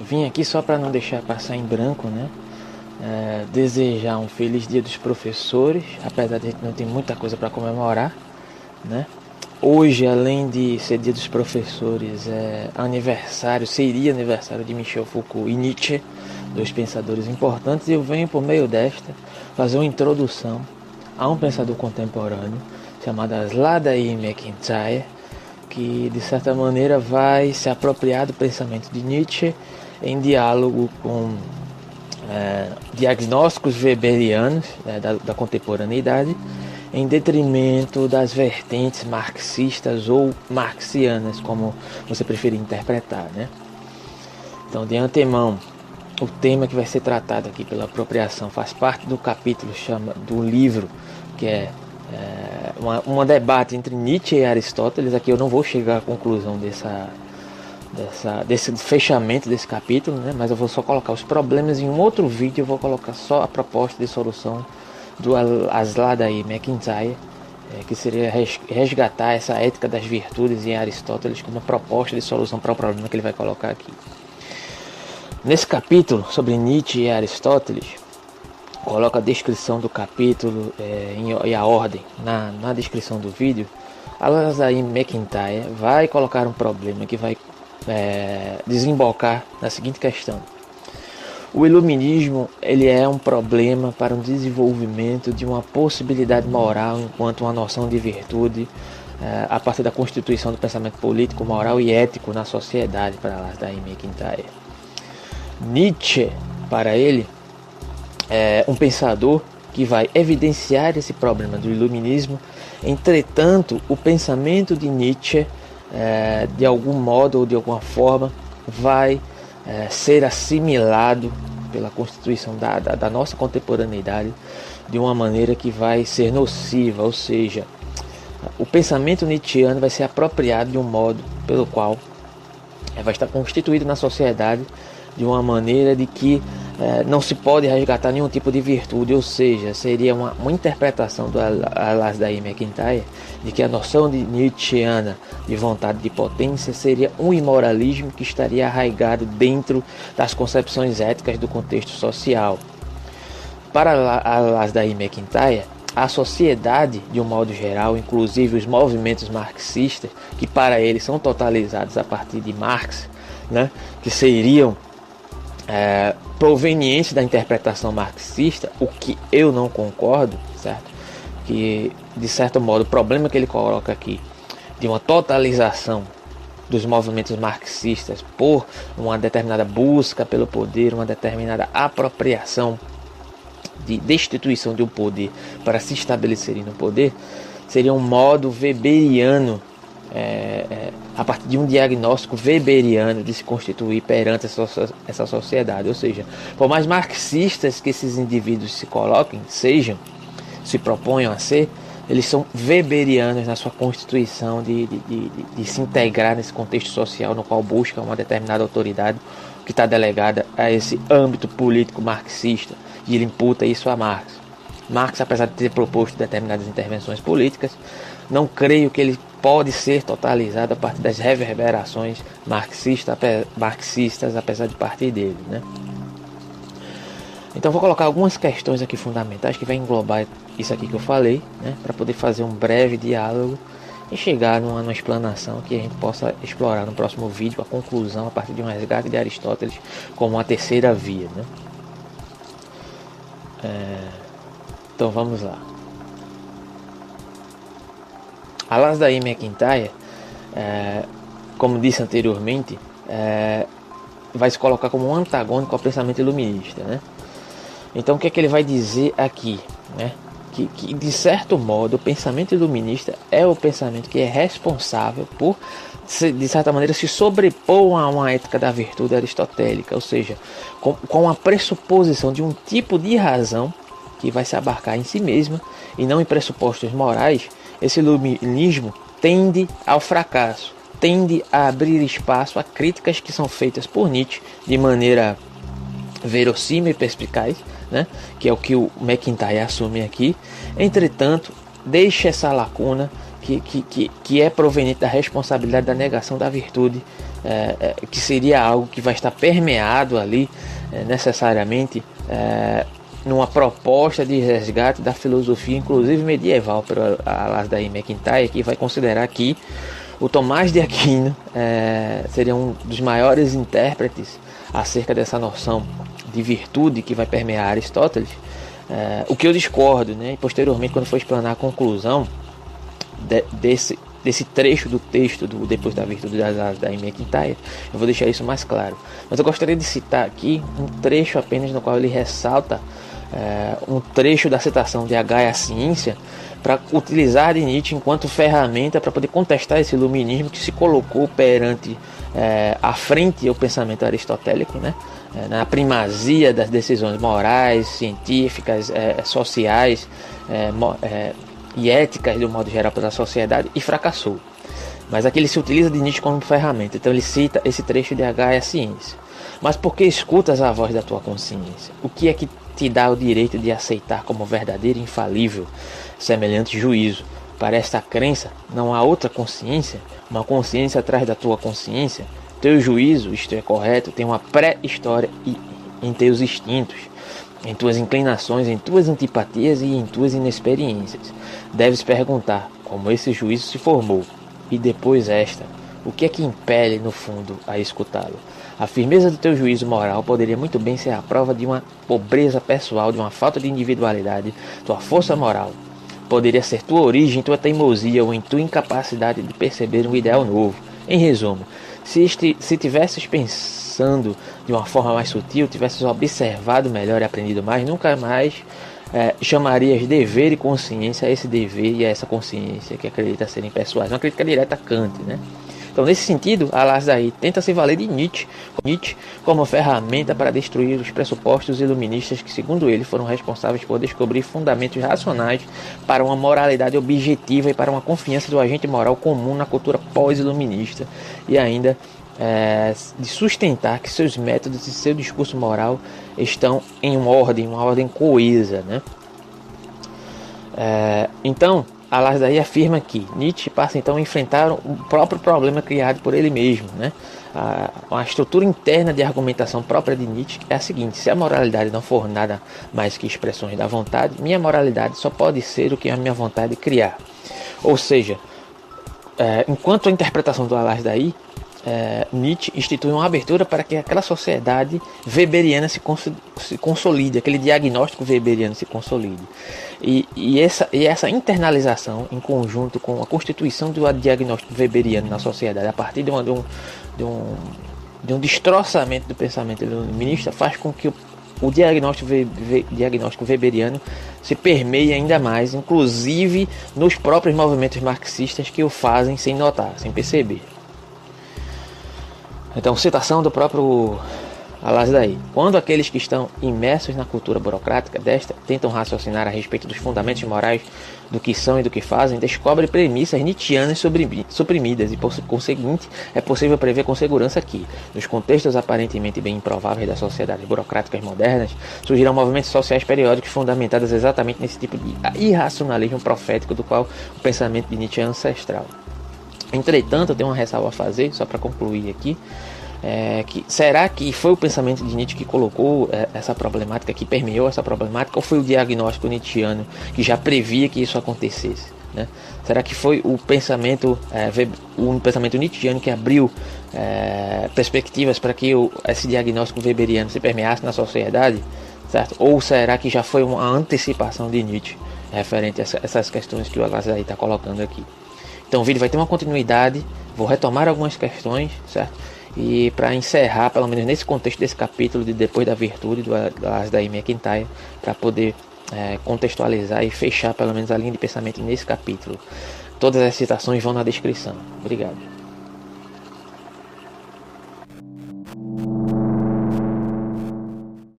Vim aqui só para não deixar passar em branco, né? É, desejar um feliz dia dos professores, apesar de a gente não ter muita coisa para comemorar, né? Hoje, além de ser dia dos professores, é aniversário, seria aniversário de Michel Foucault e Nietzsche, dois pensadores importantes, e eu venho por meio desta fazer uma introdução a um pensador contemporâneo chamado Sladai McIntyre, que de certa maneira vai se apropriar do pensamento de Nietzsche em diálogo com é, diagnósticos weberianos né, da, da contemporaneidade em detrimento das vertentes marxistas ou marxianas, como você preferir interpretar, né? Então, de antemão, o tema que vai ser tratado aqui pela apropriação faz parte do capítulo chama do livro que é, é uma, uma debate entre Nietzsche e Aristóteles. Aqui eu não vou chegar à conclusão dessa, dessa, desse fechamento desse capítulo, né? mas eu vou só colocar os problemas em um outro vídeo. Eu vou colocar só a proposta de solução do Asladai McIntyre, é, que seria resgatar essa ética das virtudes em Aristóteles como proposta de solução para o problema que ele vai colocar aqui. Nesse capítulo sobre Nietzsche e Aristóteles, coloca a descrição do capítulo é, e a ordem na, na descrição do vídeo. Asladai McIntyre vai colocar um problema que vai é, desembocar na seguinte questão o iluminismo ele é um problema para o desenvolvimento de uma possibilidade moral enquanto uma noção de virtude eh, a partir da constituição do pensamento político, moral e ético na sociedade para da McIntyre. Nietzsche, para ele, é um pensador que vai evidenciar esse problema do iluminismo. Entretanto, o pensamento de Nietzsche, é, de algum modo ou de alguma forma, vai é, ser assimilado pela constituição da, da, da, nossa contemporaneidade de uma maneira que vai ser nociva, ou seja, o pensamento nietzschiano vai ser apropriado de um modo pelo qual é, vai estar constituído na sociedade de uma maneira de que é, não se pode resgatar nenhum tipo de virtude, ou seja, seria uma, uma interpretação do Alasdair McIntyre de que a noção de Nietzscheana de vontade de potência seria um imoralismo que estaria arraigado dentro das concepções éticas do contexto social. Para Alasdair McIntyre, a sociedade, de um modo geral, inclusive os movimentos marxistas, que para ele são totalizados a partir de Marx, né, que seriam é, provenientes da interpretação marxista, o que eu não concordo, certo? Que de certo modo o problema que ele coloca aqui de uma totalização dos movimentos marxistas por uma determinada busca pelo poder, uma determinada apropriação de destituição de um poder para se estabelecerem no poder, seria um modo weberiano é, é, a partir de um diagnóstico weberiano de se constituir perante essa, essa sociedade. Ou seja, por mais marxistas que esses indivíduos se coloquem, sejam, se proponham a ser, eles são weberianos na sua constituição de, de, de, de se integrar nesse contexto social no qual busca uma determinada autoridade que está delegada a esse âmbito político marxista e ele imputa isso a Marx. Marx, apesar de ter proposto determinadas intervenções políticas, não creio que ele pode ser totalizado a partir das reverberações marxista, marxistas, apesar de partir dele. Né? Então vou colocar algumas questões aqui fundamentais que vai englobar isso aqui que eu falei, né? para poder fazer um breve diálogo e chegar numa, numa, explanação que a gente possa explorar no próximo vídeo a conclusão a partir de um resgate de Aristóteles como uma terceira via. Né? É... Então vamos lá. Alasdair McIntyre, é, como disse anteriormente, é, vai se colocar como um antagônico ao pensamento iluminista. Né? Então o que é que ele vai dizer aqui? Né? Que, que, de certo modo o pensamento iluminista é o pensamento que é responsável por de certa maneira se sobrepor a uma ética da virtude aristotélica, ou seja, com, com a pressuposição de um tipo de razão que vai se abarcar em si mesma e não em pressupostos morais esse iluminismo tende ao fracasso, tende a abrir espaço a críticas que são feitas por Nietzsche de maneira verossímil e perspicaz, né? que é o que o McIntyre assume aqui. Entretanto, deixa essa lacuna que, que, que, que é proveniente da responsabilidade da negação da virtude, é, é, que seria algo que vai estar permeado ali é, necessariamente é, numa proposta de resgate da filosofia, inclusive medieval, para Alasdair McIntyre, que vai considerar que o Tomás de Aquino é, seria um dos maiores intérpretes acerca dessa noção de virtude que vai permear Aristóteles. É, o que eu discordo, né? E posteriormente, quando for explanar a conclusão de, desse, desse trecho do texto do Depois da Virtude das Asas da McIntyre, eu vou deixar isso mais claro. Mas eu gostaria de citar aqui um trecho apenas no qual ele ressalta é, um trecho da citação de H e a ciência para utilizar de Nietzsche enquanto ferramenta para poder contestar esse iluminismo que se colocou perante é, à frente ao pensamento aristotélico, né? É, na primazia das decisões morais, científicas, é, sociais é, é, e éticas do modo geral para a sociedade e fracassou. Mas aqui ele se utiliza de Nietzsche como ferramenta, então ele cita esse trecho de H e a ciência. Mas por que escutas a voz da tua consciência? O que é que te dá o direito de aceitar como verdadeiro e infalível semelhante juízo. Para esta crença, não há outra consciência, uma consciência atrás da tua consciência. Teu juízo, isto é correto, tem uma pré-história em teus instintos, em tuas inclinações, em tuas antipatias e em tuas inexperiências. Deves perguntar como esse juízo se formou, e depois esta, o que é que impele no fundo a escutá-lo? A firmeza do teu juízo moral poderia muito bem ser a prova de uma pobreza pessoal, de uma falta de individualidade. Tua força moral poderia ser tua origem, tua teimosia ou em tua incapacidade de perceber um ideal novo. Em resumo, se, este, se tivesses pensando de uma forma mais sutil, tivesses observado melhor e aprendido mais, nunca mais é, chamarias dever e consciência a esse dever e a essa consciência que acredita serem pessoais. Uma crítica direta a Kant, né? Então, nesse sentido, Al-Azhari tenta se valer de Nietzsche, Nietzsche como ferramenta para destruir os pressupostos iluministas que, segundo ele, foram responsáveis por descobrir fundamentos racionais para uma moralidade objetiva e para uma confiança do agente moral comum na cultura pós-iluminista e ainda é, de sustentar que seus métodos e seu discurso moral estão em ordem, uma ordem coesa, né? É, então, Alasdair afirma que Nietzsche passa então a enfrentar o próprio problema criado por ele mesmo. Né? A, a estrutura interna de argumentação própria de Nietzsche é a seguinte: se a moralidade não for nada mais que expressões da vontade, minha moralidade só pode ser o que a minha vontade criar. Ou seja, é, enquanto a interpretação do Alasdair é, Nietzsche institui uma abertura para que aquela sociedade weberiana se, cons se consolide, aquele diagnóstico weberiano se consolide. E, e, essa, e essa internalização, em conjunto com a constituição do diagnóstico weberiano na sociedade, a partir de, uma, de, um, de, um, de um destroçamento do pensamento iluminista, faz com que o, o diagnóstico, diagnóstico weberiano se permeie ainda mais, inclusive nos próprios movimentos marxistas que o fazem sem notar, sem perceber. Então, citação do próprio Alasdaí. Quando aqueles que estão imersos na cultura burocrática desta tentam raciocinar a respeito dos fundamentos morais do que são e do que fazem, descobrem premissas nietzschianas suprimidas e, por conseguinte, é possível prever com segurança que, nos contextos aparentemente bem improváveis das sociedades burocráticas modernas, surgirão movimentos sociais periódicos fundamentados exatamente nesse tipo de irracionalismo profético do qual o pensamento de Nietzsche é ancestral. Entretanto, eu tenho uma ressalva a fazer, só para concluir aqui. É, que, será que foi o pensamento de Nietzsche que colocou é, essa problemática, que permeou essa problemática, ou foi o diagnóstico nietzschiano que já previa que isso acontecesse? Né? Será que foi o pensamento, é, o pensamento nietzschiano que abriu é, perspectivas para que o, esse diagnóstico weberiano se permeasse na sociedade? Certo? Ou será que já foi uma antecipação de Nietzsche referente a essas questões que o Alazar está colocando aqui? Então o vídeo vai ter uma continuidade, vou retomar algumas questões, certo? E para encerrar, pelo menos nesse contexto desse capítulo de Depois da Virtude, do da McIntyre, para poder é, contextualizar e fechar pelo menos a linha de pensamento nesse capítulo. Todas as citações vão na descrição. Obrigado.